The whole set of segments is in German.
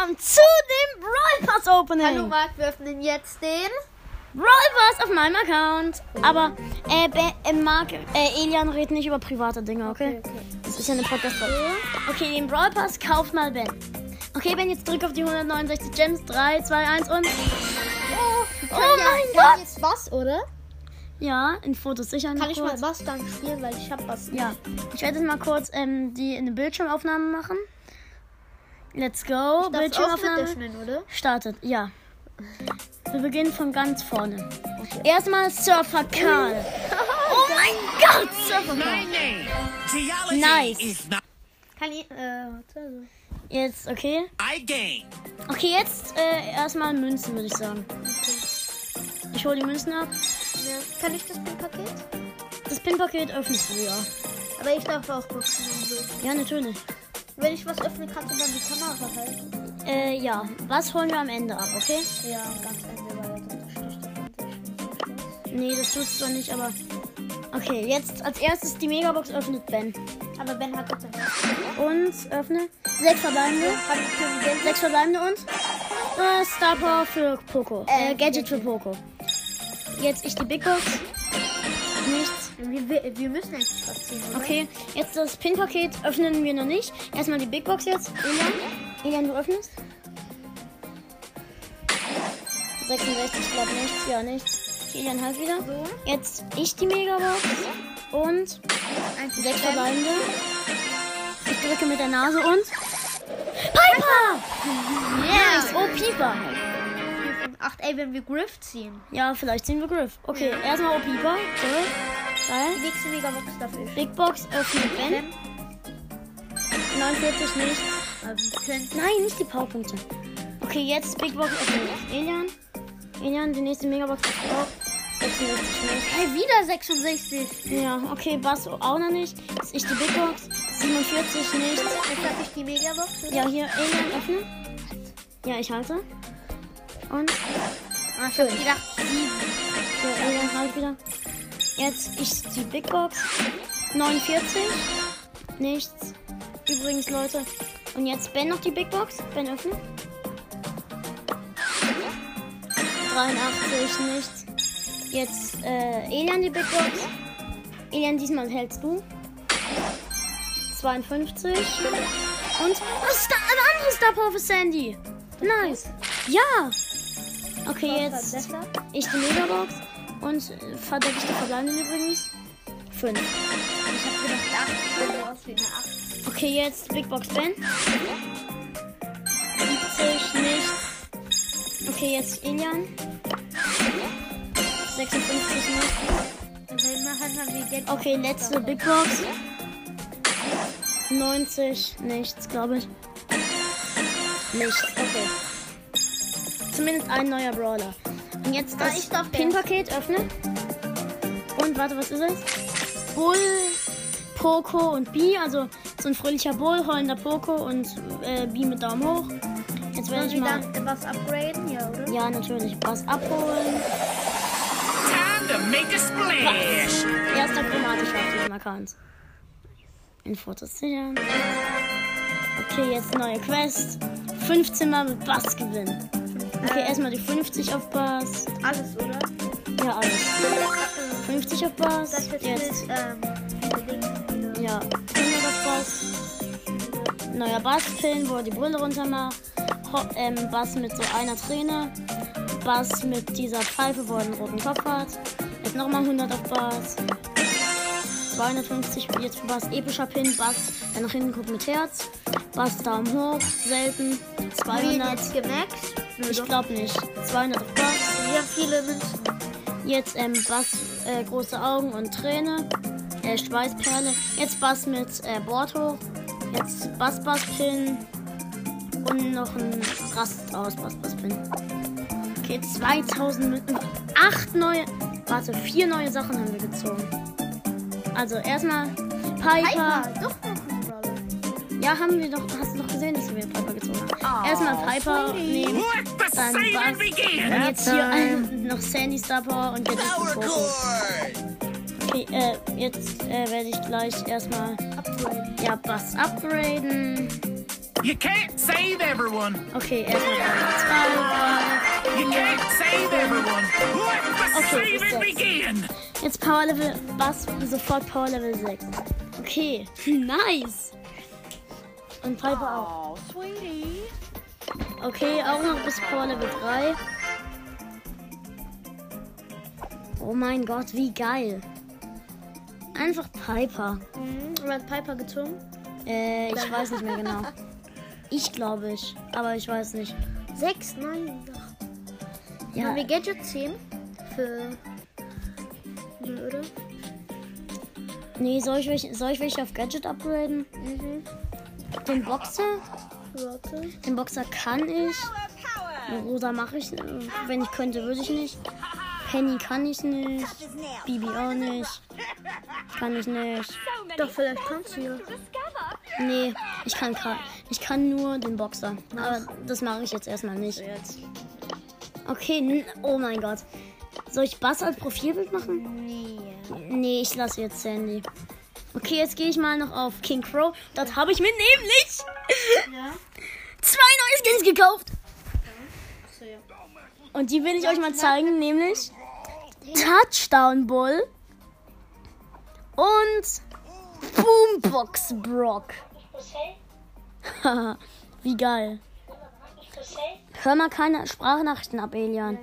willkommen zu dem Brawl Pass Opening. Hallo Marc, wir öffnen jetzt den. Brawl Pass auf meinem Account. Aber äh, Be äh, Marc, äh, Elian redet nicht über private Dinge, okay? Okay, okay. Das ist ja eine podcast -Folge. Okay, den Brawl Pass kauft mal Ben. Okay, Ben, jetzt drück auf die 169 Gems. 3, 2, 1 und. Oh, oh mein ja, Gott! jetzt was, oder? Ja, in Fotos sicher. Kann ich kurz. mal was dann spielen, weil ich hab was. Ja, ich werde jetzt mal kurz ähm, die in eine Bildschirmaufnahme machen. Let's go. Das Bildschirmaufnahme. öffnen? Startet, ja. Wir beginnen von ganz vorne. Erstmal Surfer Karl. Oh mein Gott, Surfer Karl. Nice. Kann ich. Äh, also. Jetzt, okay. I gain. Okay, jetzt äh, erstmal Münzen, würde ich sagen. Ich hole die Münzen ab. Ja. Kann ich das Paket? Das Pin-Paket öffnest du, ja. Aber ich darf auch so. Ja, natürlich. Wenn ich was öffne, kannst du dann die Kamera halten. Äh, ja. Was holen wir am Ende ab, okay? Ja, ganz Ende, weil das. Nee, das tut's zwar nicht, aber... Okay, jetzt als erstes die Megabox öffnet Ben. Aber Ben hat jetzt Und öffne. Sechs verbleibende. Sechs verbleibende und äh, Star Power für Poco. Äh, Äh, Gadget für Poco. Jetzt ich die Big Box. Wir, wir, wir müssen eigentlich was ziehen, oder? Okay, jetzt das Pin-Paket öffnen wir noch nicht. Erstmal die Big Box jetzt. Elian, Elian du öffnest. 66, glaub nichts. Ja, nichts. Elian halt wieder. So. Jetzt ich die Megabox. Und Eins, sechs Ben. verbleibende. Ich drücke mit der Nase und... Piper! Nice! Oh, Piper! Acht. Ey, wenn wir Griff ziehen. Ja, vielleicht ziehen wir Griff. Okay, erstmal O Pieper. So. Die Geil. nächste Megabox dafür ist. Big Box öffnet Ben. Ben. 49 nicht. Also. Nein, nicht die Powerpunkte. Okay, jetzt Big Box öffnet Elian. Elian, die nächste Megabox öffnet auch. 66 nicht. Hey, wieder 66. Ja, okay, Bass auch noch nicht. Jetzt ich die Big Box. 47 nicht. Jetzt habe ich die Megabox. oder? Ja, hier Elian öffnen. Ja, ich halte. Und Ah, ich hab gedacht, so, Elian halt wieder. Jetzt ich die Big Box. 49. Nichts. Übrigens, Leute. Und jetzt Ben noch die Big Box. Ben öffnen. 83, nichts. Jetzt äh, Elian die Big Box. Elian, diesmal hältst du. 52. Und was ist da? Ein anderes Star Power für Sandy. Nice. Ja. Okay, jetzt ich die Megabox. Und äh, die verbleibenden übrigens. 5. Ich hab gedacht, acht. Wenn du aus wie eine acht. Okay, jetzt Big Box Ben. 70, nicht. Okay, jetzt Ilian. 56 nicht. Okay, letzte Big Box. 90, nichts, glaube ich. Nichts, okay. Zumindest ein neuer Brawler. Und jetzt Ah, das ich darf Pin-Paket öffnen. Und warte, was ist es? Bull, Poco und B. Also so ein fröhlicher Bull, heulender Poco und äh, B mit Daumen hoch. Jetzt werde ich wir mal. was upgraden? Ja, oder? Ja, natürlich. Was abholen. Time to make a splash. Erster chromatischer auf diesem Account. In Fotos sichern. Okay, jetzt neue Quest. 15 Mal mit Bass gewinnen. Okay, erstmal die 50 auf Bass. Alles, oder? Ja, alles. 50 auf Bass. Das jetzt, Jetzt, ist, ähm, Dinge. ja, 100 auf Bass. Neuer Basspin, wo er die Brille runter macht. Ho ähm, Bass mit so einer Träne. Bass mit dieser Pfeife, wo er einen roten Kopf hat. Jetzt nochmal 100 auf Bass. 250 jetzt für Bass epischer Pin. Bass, der nach hinten guckt mit Herz. Bass Daumen hoch, selten. Haben wir 200. jetzt gemaxt? Nö, Ich glaube nicht. 200 auf Bass. Wir haben viele Münzen. Jetzt ähm, Bass, äh, große Augen und Träne. Äh, Schweißperle. Jetzt Bass mit äh, hoch. Jetzt Bass Bass Pin. Und noch ein Rast aus Bass Bass Pin. Okay, 2000 mit. Acht neue. Warte, vier neue Sachen haben wir gezogen. Also erstmal Piper. Piper, doch noch ein Brawler. Ja, haben wir doch. Hast gesehen, dass wir Piper gezogen haben. Oh, erstmal Piper nehmen. Dann Bass. begin. Und jetzt hier ein, noch Sandy Star Power und jetzt chord. Okay, äh, jetzt äh, werde ich gleich erstmal Upgraden. ja Bass upgraden. You can't save everyone. Okay, erstmal zwei, You can't save everyone. Let the Okay, saving jetzt. begin. Jetzt Power Level, was? Sofort Power Level 6. Okay, nice. Und Piper auch. Oh, sweetie. Okay, auch noch bis Power Level 3. Oh mein Gott, wie geil. Einfach Piper. Mhm. Hat Piper gezogen? Äh, ich weiß nicht mehr genau. Ich glaube ich, aber ich weiß nicht. Sechs? Nein, doch. Ja, Haben wir Gadget 10? Für. Nö, oder? nee, soll ich, soll ich welche auf Gadget upgraden? Mhm. Den Boxer? Warte. Den Boxer kann ich. Rosa mache ich. Wenn ich könnte, würde ich nicht. Penny kann ich nicht. Bibi auch nicht. Kann ich nicht. Doch, vielleicht kannst du ja. Nee, ich kann ich kann nur den Boxer. Aber das mache ich jetzt erstmal nicht. Okay, oh mein Gott. Soll ich Bass als Profilbild machen? Nee. Nee, ich lasse jetzt Sandy. Okay, jetzt gehe ich mal noch auf King Crow. Das habe ich mir nämlich Ja? zwei neue Skins gekauft. Ja. Und die will ich euch mal zeigen, nämlich Touchdown Bull und Boombox Brock. Haha, Wie geil. Hör mal keine Sprachnachrichten ab, Elian.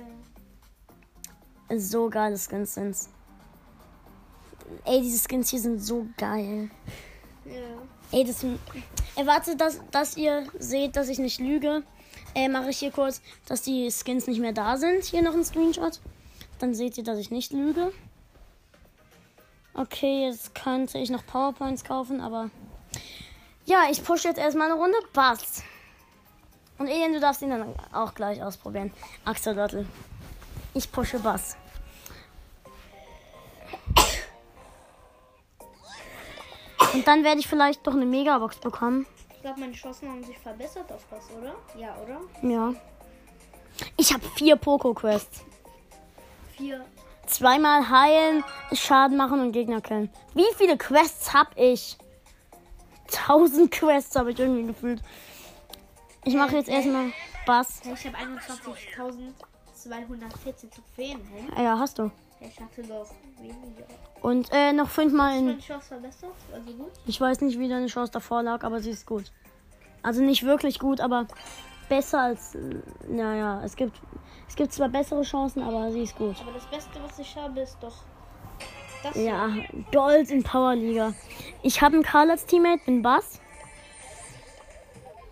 So geile Skins sind's. Ey, diese Skins hier sind so geil. Ja. Ey, das. Erwartet, dass, dass ihr seht, dass ich nicht lüge. Äh, mache ich hier kurz, dass die Skins nicht mehr da sind. Hier noch ein Screenshot. Dann seht ihr, dass ich nicht lüge. Okay, jetzt könnte ich noch PowerPoints kaufen, aber. Ja, ich push jetzt erstmal eine Runde Bass. Und Elian, du darfst ihn dann auch gleich ausprobieren. Axolotl. Ich pushe Bass. Und dann werde ich vielleicht doch eine Megabox bekommen. Ich glaube, meine Chancen haben sich verbessert auf was, oder? Ja, oder? Ja. Ich habe vier Poco-Quests. Vier. Zweimal heilen, Schaden machen und Gegner killen. Wie viele Quests hab ich? Tausend Quests habe ich irgendwie gefühlt. Ich mache jetzt erstmal Bass. Ich habe 21.214 Trophäen. Hey? Ja, hast du. Ich hatte doch weniger. Und äh, noch fünfmal in. meine Chance verbessert? Also gut? Ich weiß nicht, wie deine Chance davor lag, aber sie ist gut. Also nicht wirklich gut, aber besser als. äh, Naja, es gibt. Es gibt zwar bessere Chancen, aber sie ist gut. Aber das Beste, was ich habe, ist doch das. Ja, Gold in Power Liga. Ich habe einen Karl als Teammate, bin Bass.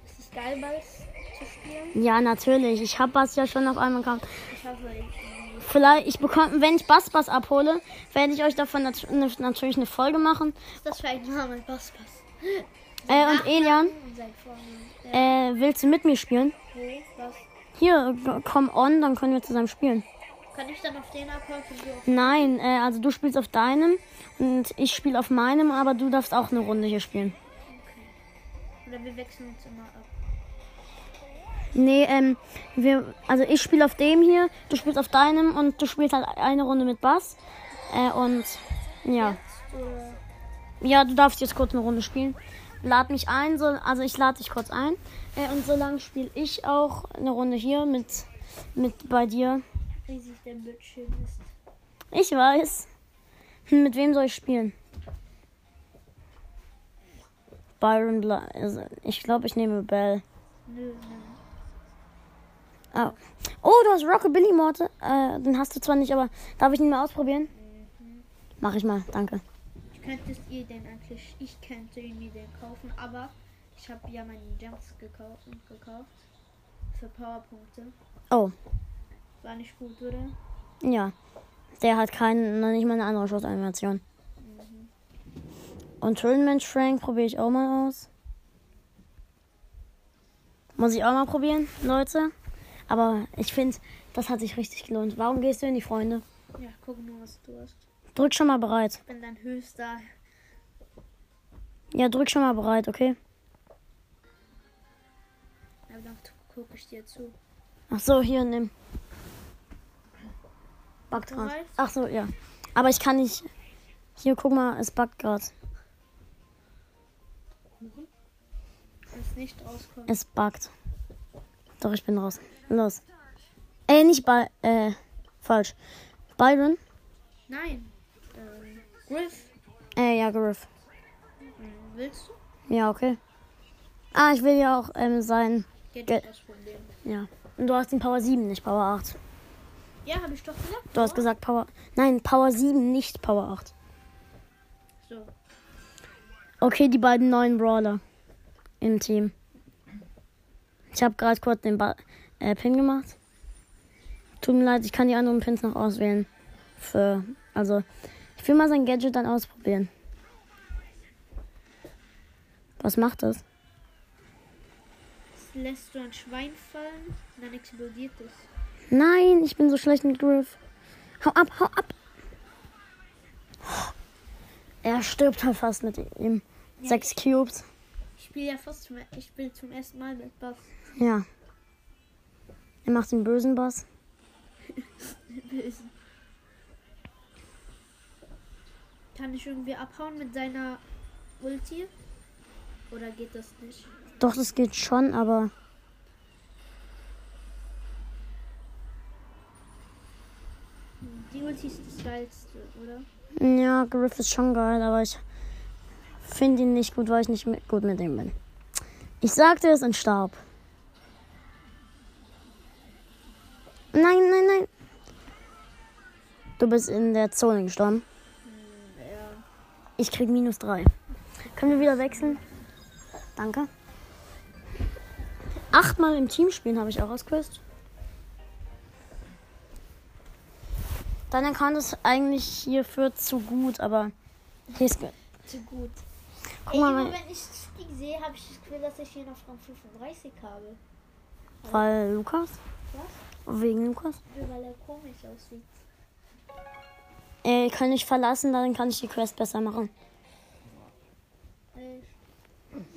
Ist es geil, Balls zu spielen? Ja, natürlich. Ich habe Bass ja schon auf einmal gehabt. Ich hoffe, ich, Vielleicht, ich bekomme, wenn ich Bass Bass abhole, werde ich euch davon nat ne- natürlich eine Folge machen. das für ein Name? Pass, pass. Äh, und Elian, äh, willst du mit mir spielen? wo? Was? Hier, komm on, dann können wir zusammen spielen. Kann ich dann auf den auf Nein, äh, also du spielst auf deinem und ich spiele auf meinem, aber du darfst auch eine Runde hier spielen. Oder wir wechseln uns immer ab. Nee, ähm, wir, also ich spiele auf dem hier, du spielst auf deinem und du spielst halt eine Runde mit Bass. Äh, und ja. Ja, du darfst jetzt kurz eine Runde spielen. Lad mich ein, so, also ich lade dich kurz ein. Äh, und so lange spiele ich auch eine Runde hier mit, mit bei dir. riesig der Bildschirm ist. Ich weiß. Mit wem soll ich spielen? Byron Bla also Ich glaube, ich nehme Bell. Nö, nö. Ah. Oh, du hast Rockabilly Morte. Äh, den hast du zwar nicht, aber darf ich ihn mal ausprobieren? Mach ich mal, danke. Könntest ihr den eigentlich, ich könnte irgendwie den kaufen, aber ich habe ja meinen Gems gekauft, gekauft für Powerpunkte. Oh, War nicht gut, oder? ja. Der hat keinen, noch nicht mal eine andere Schussanimation. Und Tournament Frank probiere ich auch mal aus. Muss ich auch mal probieren, Leute. Aber ich finde, das hat sich richtig gelohnt. Warum gehst du in die Freunde? Ja, guck nur, was du hast. Drück schon mal bereit. Ich bin dein höchster. Ja, drück schon mal bereit, okay? Aber dann gucke ich dir zu. Ach so, hier nimm. Backt. Bereit? Ach so, ja. Aber ich kann nicht. Hier, guck mal, es backt gerade. Jetzt nicht rauskommen. Es buggt. Doch, ich bin raus. Los. Ey, nicht bei. Äh, falsch. Byron? Nein. Ähm, Griff. Äh, ja, Griff. Hm, Willst du? Ja, okay. Ah, ich will ja auch ähm, sein. Gadget Ge- ausprobieren. Ja. Und du hast den Power 7, nicht Power 8. Ja, habe ich doch gesagt. Du hast gesagt Power. Nein, Power 7, nicht Power 8. So. Okay, die beiden neuen Brawler im Team. Ich habe gerade kurz den ba äh, Pin gemacht. Tut mir leid, ich kann die anderen Pins noch auswählen. Für, also, ich will mal sein Gadget dann ausprobieren. Was macht das? Lässt du ein Schwein fallen, dann explodiert es. Nein, ich bin so schlecht mit Griff. Hau ab, hau ab. Er stirbt halt fast mit ihm. Sechs Cubes. Ich spiele ja fast zum, ich spiele zum ersten Mal mit Buff. Ja. Er macht den bösen Boss. Kann ich irgendwie abhauen mit seiner Ulti? Oder geht das nicht? Doch, das geht schon, aber Die Ulti ist das geilste, oder? ja, Griff ist schon geil, aber ich finde ihn nicht gut, weil ich nicht mit, gut mit ihm bin. Ich sagte es und starb. Nein, nein, nein. Du bist in der Zone gestorben. Ja. Ich krieg minus drei. Können wir wieder wechseln? Danke. Achtmal im Team spielen habe ich auch Quest. Dein Account ist eigentlich hierfür zu gut, aber hier ist gut. Zu gut. Guck Ey, mal, wenn ich Stieg sehe, habe ich das Gefühl, dass ich hier noch Rang 35 habe. Weil Lukas? Was? Wegen Lukas? Weil er komisch aussieht. Äh, kann ich verlassen, dann kann ich die Quest besser machen.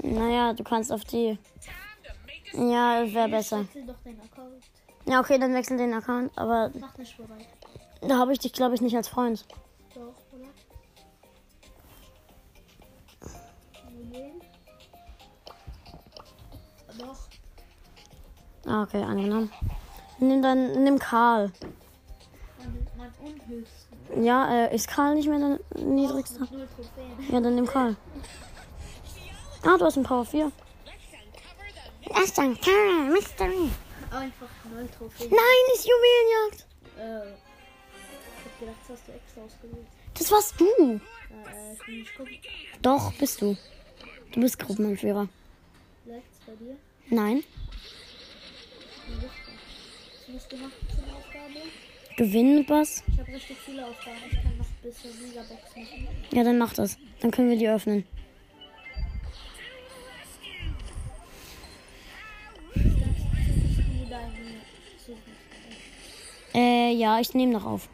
Naja, du kannst auf die. Ja, wäre besser. Ja, okay, dann wechsel den Account, aber Mach nicht bereit. da habe ich dich, glaube ich, nicht als Freund. Doch, oder? Doch. Ah, okay, angenommen. Nimm dann, nimm Karl. Ja, äh, ist Karl nicht mehr der niedrigste? Ja, dann nimm Karl. Ah, du hast einen Power 4. Das ist ein Karl, Mystery. Einfach null Trophäen. Nein, ist Juwelenjagd. Äh, ich hab gedacht, das hast du extra ausgewählt. Das warst du. Äh, ich will nicht gucken. Doch, bist du. Du bist Gruppenanführer. Läuft's bei dir? Nein. Was zur Aufgabe? Gewinnen mit was? Ich habe richtig viele Aufgaben. Ich kann noch bis zur Megabox machen. Ja, dann mach das. Dann können wir die öffnen. Äh, ja, ich nehme noch auf.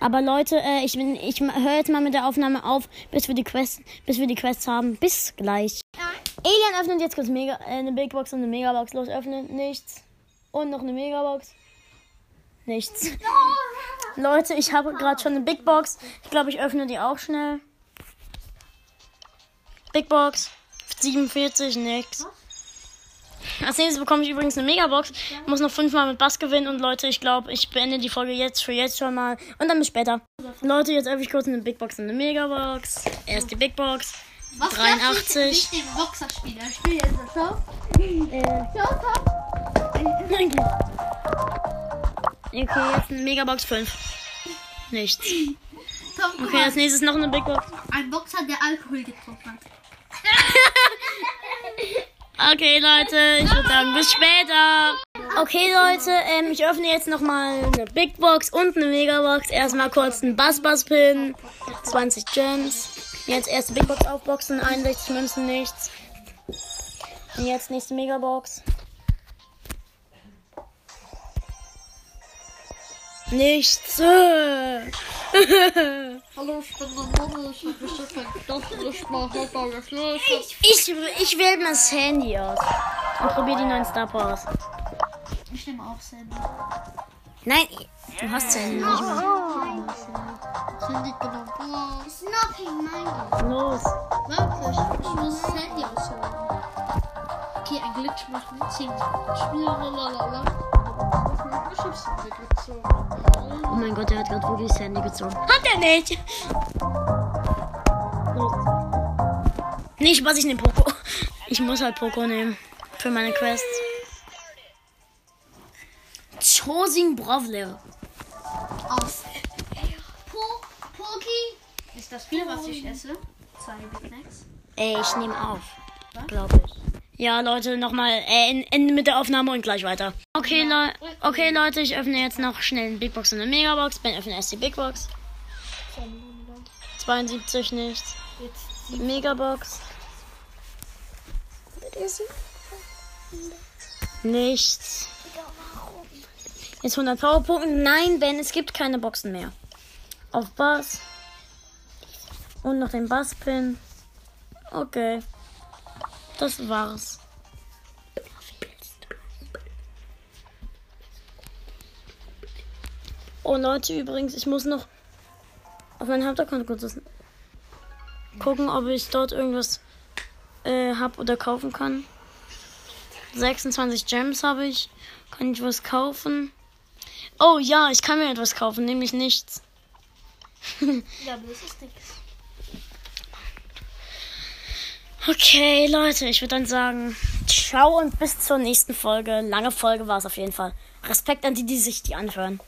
Aber Leute, äh, ich bin, ich höre jetzt mal mit der Aufnahme auf, bis wir die Quest, bis wir die Quests haben. Bis gleich. Alien öffnet jetzt kurz Mega, äh, eine Big Box und eine Megabox. Los, öffnet nichts. Und noch eine Megabox. Nichts. Leute, ich habe gerade schon eine Big Box. Ich glaube, ich öffne die auch schnell. Big Box. 47, nix. Als nächstes bekomme ich übrigens eine Megabox. Muss noch fünfmal mit Bass gewinnen. Und Leute, ich glaube, ich beende die Folge jetzt für jetzt schon mal. Und dann bis später. Leute, jetzt öffne ich kurz eine Big Box und eine Megabox. Erst die Big Box. Was 83. Ich den Boxerspieler. Ich spiele jetzt mal. Schau. Äh, schau. danke. Okay, jetzt eine Megabox 5. Nichts. Tom, Okay, mal. als nächstes noch eine Big Box. Ein Boxer, der Alkohol getrunken hat. Okay, Leute, ich würde sagen, bis später. Okay, Leute, ähm, ich öffne jetzt nochmal eine Big Box und eine Megabox. Erstmal kurz einen Bass-Bass-Pin. 20 Gems. Jetzt erste Big Box aufboxen, 61 Münzen, nichts. Und jetzt nächste Megabox. Nichts. Hallo, ich bin der Mama. Ich hab bestimmt gedacht, ich mach heute alles los. Ich, ich wähle mal das Handy aus. Und probiere die neuen Star Power aus. Ich nehme auch Sandy. Nein, du hast das Handy nicht mehr. Sandy genommen. It's nothing mine. Los. Ich muss Sandy ausholen. Okay, ein Glitch macht mir 10 Sekunden. Lalalala. Ich hab's gezogen. Oh mein Gott, der hat gerade wirklich das Handy gezogen. Hat er nicht! Nee, Spaß, ich nehme Poco. Ich muss halt Poco nehmen. Für meine Quest. Chosin Bravler. Auf. Po, Poki. Ist das viel, was ich esse? Zwei Big Macs. Ey, ich nehme auf. Glaube ich. Ja, Leute, nochmal äh, Ende mit der Aufnahme und gleich weiter. Okay, Le okay, Leute, ich öffne jetzt noch schnell eine Big Box und eine Megabox. Ben öffnet erst die Big Box. 72 nichts. Jetzt Megabox. Nichts. Jetzt 100 Powerpunkte. Nein, Ben, es gibt keine Boxen mehr. Auf Bass. Und noch den Basspin. Okay. Das war's. Oh Leute, übrigens, ich muss noch auf mein Hauptaccount kurz gucken, ob ich dort irgendwas äh, hab oder kaufen kann. 26 Gems habe ich. Kann ich was kaufen? Oh ja, ich kann mir etwas kaufen, nämlich nichts. Ja, aber das ist nichts. Okay, Leute, ich würde dann sagen, ciao und bis zur nächsten Folge. Lange Folge war es auf jeden Fall. Respekt an die, die sich die anhören.